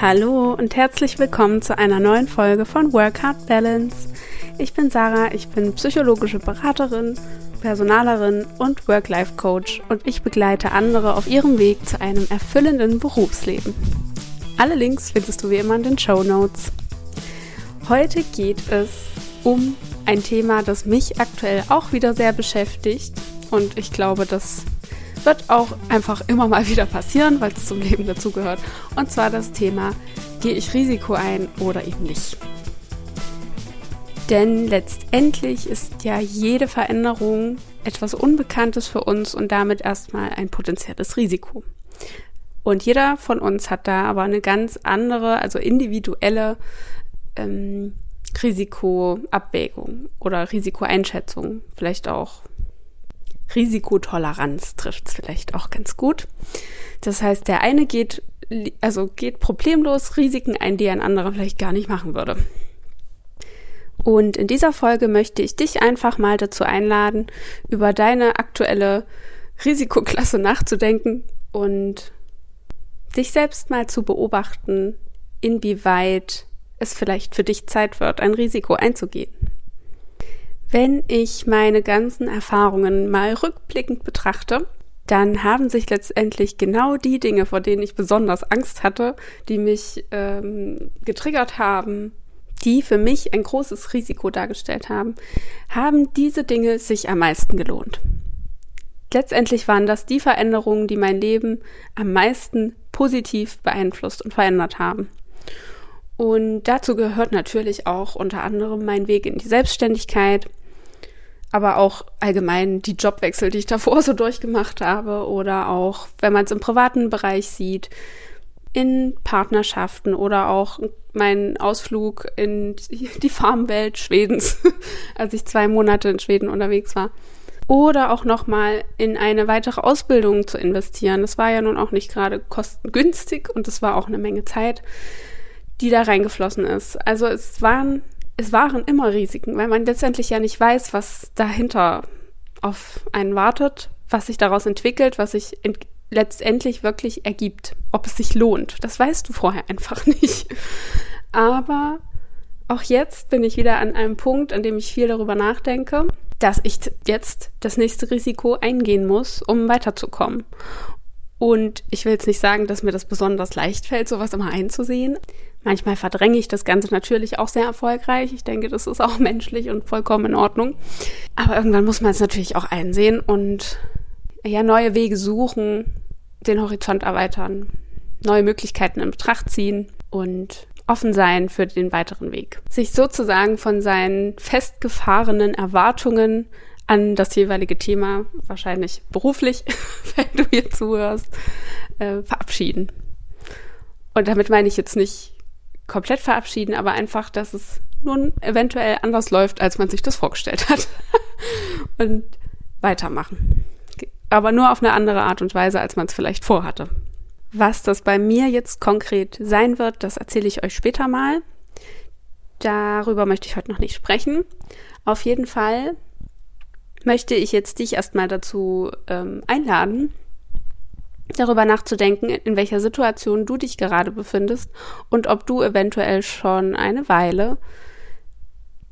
Hallo und herzlich willkommen zu einer neuen Folge von Work Hard Balance. Ich bin Sarah, ich bin psychologische Beraterin, Personalerin und Work-Life-Coach und ich begleite andere auf ihrem Weg zu einem erfüllenden Berufsleben. Alle Links findest du wie immer in den Show Notes. Heute geht es um ein Thema, das mich aktuell auch wieder sehr beschäftigt und ich glaube, das wird auch einfach immer mal wieder passieren, weil es zum Leben dazugehört. Und zwar das Thema, gehe ich Risiko ein oder eben nicht. Denn letztendlich ist ja jede Veränderung etwas Unbekanntes für uns und damit erstmal ein potenzielles Risiko. Und jeder von uns hat da aber eine ganz andere, also individuelle ähm, Risikoabwägung oder Risikoeinschätzung, vielleicht auch Risikotoleranz trifft es vielleicht auch ganz gut. Das heißt, der eine geht, also geht problemlos Risiken ein, die ein anderer vielleicht gar nicht machen würde. Und in dieser Folge möchte ich dich einfach mal dazu einladen, über deine aktuelle Risikoklasse nachzudenken und dich selbst mal zu beobachten, inwieweit es vielleicht für dich Zeit wird, ein Risiko einzugehen. Wenn ich meine ganzen Erfahrungen mal rückblickend betrachte, dann haben sich letztendlich genau die Dinge, vor denen ich besonders Angst hatte, die mich ähm, getriggert haben, die für mich ein großes Risiko dargestellt haben, haben diese Dinge sich am meisten gelohnt. Letztendlich waren das die Veränderungen, die mein Leben am meisten positiv beeinflusst und verändert haben. Und dazu gehört natürlich auch unter anderem mein Weg in die Selbstständigkeit, aber auch allgemein die Jobwechsel, die ich davor so durchgemacht habe oder auch, wenn man es im privaten Bereich sieht, in Partnerschaften oder auch meinen Ausflug in die Farmwelt Schwedens, als ich zwei Monate in Schweden unterwegs war. Oder auch nochmal in eine weitere Ausbildung zu investieren. Das war ja nun auch nicht gerade kostengünstig und es war auch eine Menge Zeit die da reingeflossen ist. Also es waren, es waren immer Risiken, weil man letztendlich ja nicht weiß, was dahinter auf einen wartet, was sich daraus entwickelt, was sich letztendlich wirklich ergibt, ob es sich lohnt. Das weißt du vorher einfach nicht. Aber auch jetzt bin ich wieder an einem Punkt, an dem ich viel darüber nachdenke, dass ich jetzt das nächste Risiko eingehen muss, um weiterzukommen. Und ich will jetzt nicht sagen, dass mir das besonders leicht fällt, sowas immer einzusehen. Manchmal verdränge ich das Ganze natürlich auch sehr erfolgreich. Ich denke, das ist auch menschlich und vollkommen in Ordnung. Aber irgendwann muss man es natürlich auch einsehen und ja, neue Wege suchen, den Horizont erweitern, neue Möglichkeiten in Betracht ziehen und offen sein für den weiteren Weg. Sich sozusagen von seinen festgefahrenen Erwartungen an das jeweilige Thema, wahrscheinlich beruflich, wenn du hier zuhörst, äh, verabschieden. Und damit meine ich jetzt nicht komplett verabschieden, aber einfach, dass es nun eventuell anders läuft, als man sich das vorgestellt hat. und weitermachen. Aber nur auf eine andere Art und Weise, als man es vielleicht vorhatte. Was das bei mir jetzt konkret sein wird, das erzähle ich euch später mal. Darüber möchte ich heute noch nicht sprechen. Auf jeden Fall möchte ich jetzt dich erstmal dazu ähm, einladen, darüber nachzudenken, in welcher Situation du dich gerade befindest und ob du eventuell schon eine Weile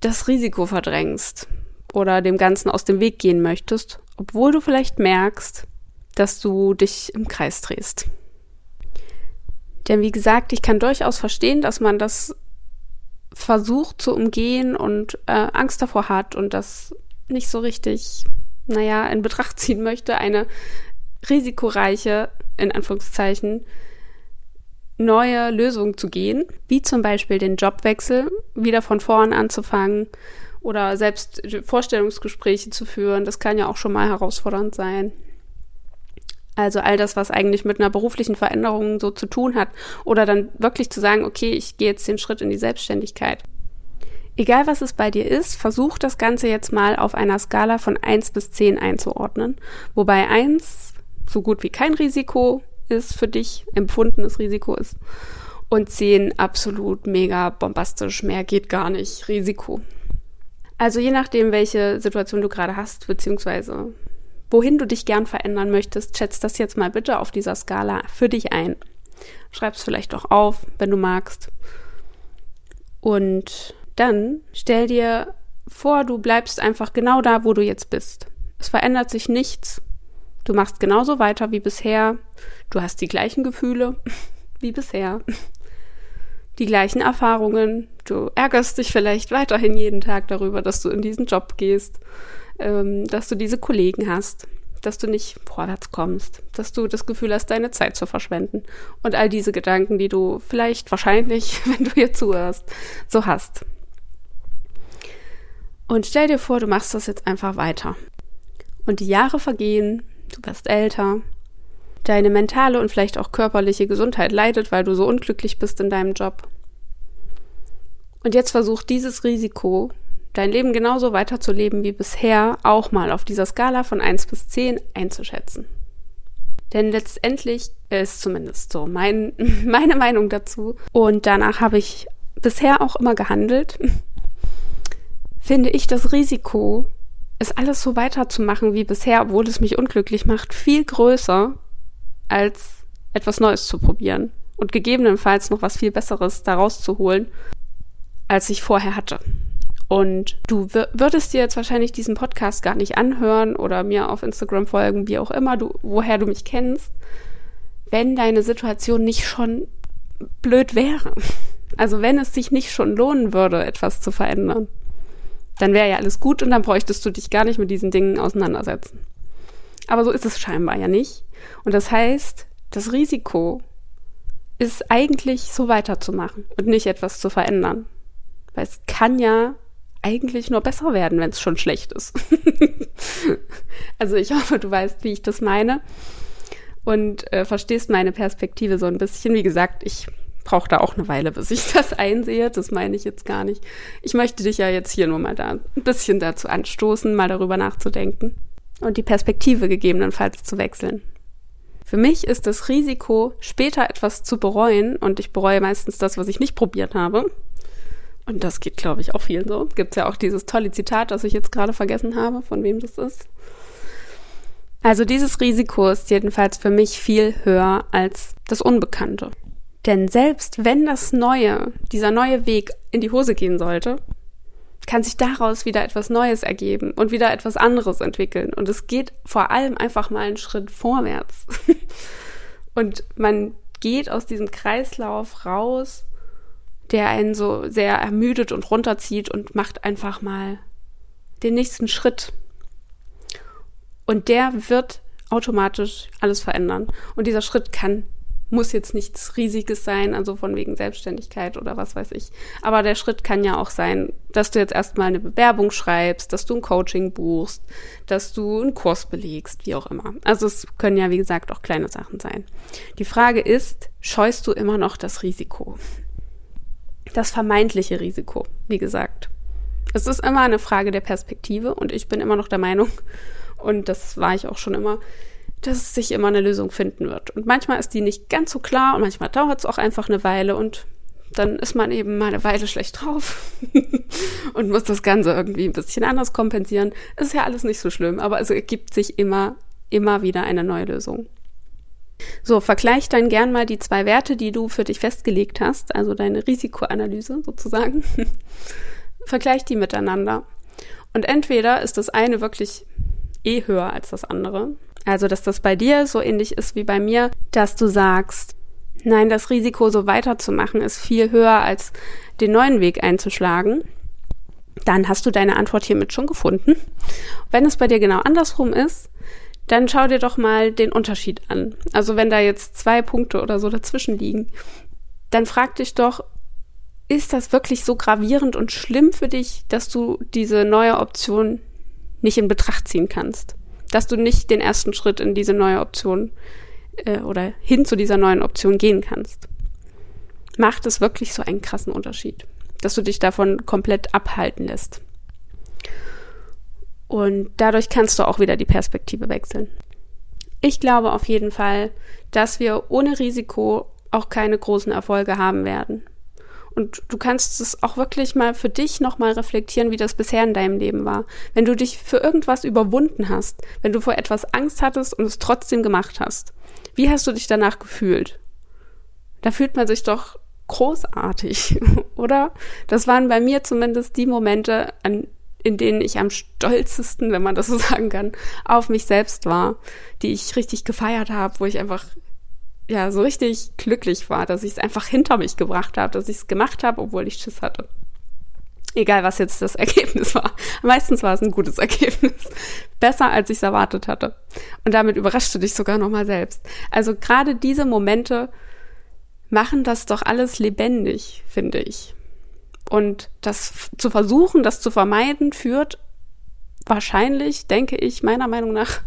das Risiko verdrängst oder dem Ganzen aus dem Weg gehen möchtest, obwohl du vielleicht merkst, dass du dich im Kreis drehst. Denn wie gesagt, ich kann durchaus verstehen, dass man das versucht zu umgehen und äh, Angst davor hat und das nicht so richtig, naja, in Betracht ziehen möchte, eine risikoreiche, in Anführungszeichen, neue Lösung zu gehen, wie zum Beispiel den Jobwechsel, wieder von vorn anzufangen oder selbst Vorstellungsgespräche zu führen. Das kann ja auch schon mal herausfordernd sein. Also all das, was eigentlich mit einer beruflichen Veränderung so zu tun hat. Oder dann wirklich zu sagen, okay, ich gehe jetzt den Schritt in die Selbstständigkeit. Egal was es bei dir ist, versuch das Ganze jetzt mal auf einer Skala von 1 bis 10 einzuordnen. Wobei 1 so gut wie kein Risiko ist für dich, empfundenes Risiko ist. Und 10 absolut mega bombastisch, mehr geht gar nicht, Risiko. Also je nachdem, welche Situation du gerade hast, beziehungsweise wohin du dich gern verändern möchtest, schätzt das jetzt mal bitte auf dieser Skala für dich ein. Schreib's vielleicht auch auf, wenn du magst. Und dann stell dir vor, du bleibst einfach genau da, wo du jetzt bist. Es verändert sich nichts. Du machst genauso weiter wie bisher. Du hast die gleichen Gefühle wie bisher. Die gleichen Erfahrungen. Du ärgerst dich vielleicht weiterhin jeden Tag darüber, dass du in diesen Job gehst, ähm, dass du diese Kollegen hast, dass du nicht vorwärts kommst, dass du das Gefühl hast, deine Zeit zu verschwenden und all diese Gedanken, die du vielleicht wahrscheinlich, wenn du hier zuhörst, so hast. Und stell dir vor, du machst das jetzt einfach weiter. Und die Jahre vergehen, du wirst älter, deine mentale und vielleicht auch körperliche Gesundheit leidet, weil du so unglücklich bist in deinem Job. Und jetzt versuch dieses Risiko, dein Leben genauso weiterzuleben wie bisher, auch mal auf dieser Skala von 1 bis 10 einzuschätzen. Denn letztendlich ist zumindest so mein, meine Meinung dazu. Und danach habe ich bisher auch immer gehandelt finde ich das Risiko, es alles so weiterzumachen wie bisher, obwohl es mich unglücklich macht, viel größer, als etwas Neues zu probieren und gegebenenfalls noch was viel Besseres daraus zu holen, als ich vorher hatte. Und du würdest dir jetzt wahrscheinlich diesen Podcast gar nicht anhören oder mir auf Instagram folgen, wie auch immer du, woher du mich kennst, wenn deine Situation nicht schon blöd wäre. Also wenn es sich nicht schon lohnen würde, etwas zu verändern dann wäre ja alles gut und dann bräuchtest du dich gar nicht mit diesen Dingen auseinandersetzen. Aber so ist es scheinbar ja nicht. Und das heißt, das Risiko ist eigentlich so weiterzumachen und nicht etwas zu verändern. Weil es kann ja eigentlich nur besser werden, wenn es schon schlecht ist. also ich hoffe, du weißt, wie ich das meine und äh, verstehst meine Perspektive so ein bisschen. Wie gesagt, ich brauche da auch eine Weile, bis ich das einsehe. Das meine ich jetzt gar nicht. Ich möchte dich ja jetzt hier nur mal da ein bisschen dazu anstoßen, mal darüber nachzudenken und die Perspektive gegebenenfalls zu wechseln. Für mich ist das Risiko, später etwas zu bereuen, und ich bereue meistens das, was ich nicht probiert habe. Und das geht, glaube ich, auch vielen so. Gibt ja auch dieses tolle Zitat, das ich jetzt gerade vergessen habe, von wem das ist. Also dieses Risiko ist jedenfalls für mich viel höher als das Unbekannte. Denn selbst wenn das Neue, dieser neue Weg in die Hose gehen sollte, kann sich daraus wieder etwas Neues ergeben und wieder etwas anderes entwickeln. Und es geht vor allem einfach mal einen Schritt vorwärts. und man geht aus diesem Kreislauf raus, der einen so sehr ermüdet und runterzieht und macht einfach mal den nächsten Schritt. Und der wird automatisch alles verändern. Und dieser Schritt kann muss jetzt nichts Riesiges sein, also von wegen Selbstständigkeit oder was weiß ich. Aber der Schritt kann ja auch sein, dass du jetzt erstmal eine Bewerbung schreibst, dass du ein Coaching buchst, dass du einen Kurs belegst, wie auch immer. Also es können ja, wie gesagt, auch kleine Sachen sein. Die Frage ist, scheust du immer noch das Risiko? Das vermeintliche Risiko, wie gesagt. Es ist immer eine Frage der Perspektive und ich bin immer noch der Meinung, und das war ich auch schon immer, dass sich immer eine Lösung finden wird. Und manchmal ist die nicht ganz so klar und manchmal dauert es auch einfach eine Weile und dann ist man eben mal eine Weile schlecht drauf und muss das Ganze irgendwie ein bisschen anders kompensieren. Ist ja alles nicht so schlimm, aber es ergibt sich immer, immer wieder eine neue Lösung. So, vergleich dann gern mal die zwei Werte, die du für dich festgelegt hast, also deine Risikoanalyse sozusagen. vergleich die miteinander. Und entweder ist das eine wirklich eh höher als das andere also, dass das bei dir so ähnlich ist wie bei mir, dass du sagst, nein, das Risiko so weiterzumachen ist viel höher als den neuen Weg einzuschlagen. Dann hast du deine Antwort hiermit schon gefunden. Wenn es bei dir genau andersrum ist, dann schau dir doch mal den Unterschied an. Also wenn da jetzt zwei Punkte oder so dazwischen liegen, dann frag dich doch, ist das wirklich so gravierend und schlimm für dich, dass du diese neue Option nicht in Betracht ziehen kannst? Dass du nicht den ersten Schritt in diese neue Option äh, oder hin zu dieser neuen Option gehen kannst. Macht es wirklich so einen krassen Unterschied, dass du dich davon komplett abhalten lässt. Und dadurch kannst du auch wieder die Perspektive wechseln. Ich glaube auf jeden Fall, dass wir ohne Risiko auch keine großen Erfolge haben werden. Und du kannst es auch wirklich mal für dich nochmal reflektieren, wie das bisher in deinem Leben war. Wenn du dich für irgendwas überwunden hast, wenn du vor etwas Angst hattest und es trotzdem gemacht hast, wie hast du dich danach gefühlt? da fühlt man sich doch großartig, oder? Das waren bei mir zumindest die Momente, an, in denen ich am stolzesten, wenn man das so sagen kann, auf mich selbst war, die ich richtig gefeiert habe, wo ich einfach ja so richtig glücklich war, dass ich es einfach hinter mich gebracht habe, dass ich es gemacht habe, obwohl ich Schiss hatte. Egal, was jetzt das Ergebnis war. Meistens war es ein gutes Ergebnis. Besser, als ich es erwartet hatte. Und damit überraschte dich sogar nochmal selbst. Also gerade diese Momente machen das doch alles lebendig, finde ich. Und das zu versuchen, das zu vermeiden, führt wahrscheinlich, denke ich, meiner Meinung nach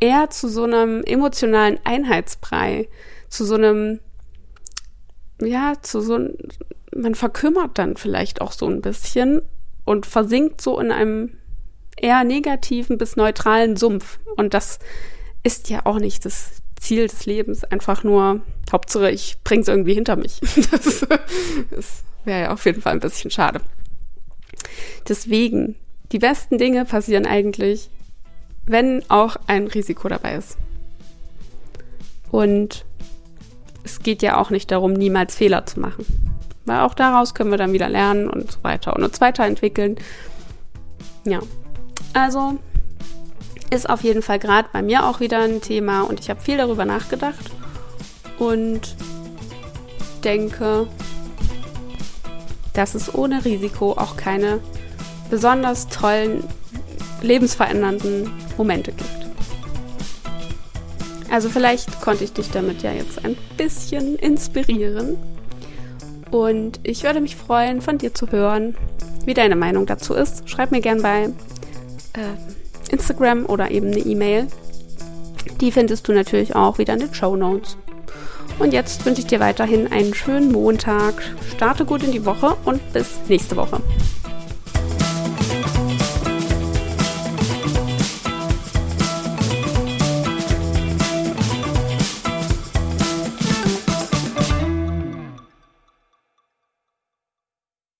eher zu so einem emotionalen Einheitsbrei, zu so einem, ja, zu so einem, man verkümmert dann vielleicht auch so ein bisschen und versinkt so in einem eher negativen bis neutralen Sumpf. Und das ist ja auch nicht das Ziel des Lebens. Einfach nur, Hauptsache, ich bring's irgendwie hinter mich. Das, das wäre ja auf jeden Fall ein bisschen schade. Deswegen, die besten Dinge passieren eigentlich, wenn auch ein Risiko dabei ist. Und es geht ja auch nicht darum, niemals Fehler zu machen. Weil auch daraus können wir dann wieder lernen und so weiter und uns weiterentwickeln. Ja. Also ist auf jeden Fall gerade bei mir auch wieder ein Thema und ich habe viel darüber nachgedacht und denke, dass es ohne Risiko auch keine besonders tollen, lebensverändernden Momente gibt. Also vielleicht konnte ich dich damit ja jetzt ein bisschen inspirieren. Und ich würde mich freuen, von dir zu hören, wie deine Meinung dazu ist. Schreib mir gern bei äh, Instagram oder eben eine E-Mail. Die findest du natürlich auch wieder in den Show Notes. Und jetzt wünsche ich dir weiterhin einen schönen Montag. Starte gut in die Woche und bis nächste Woche.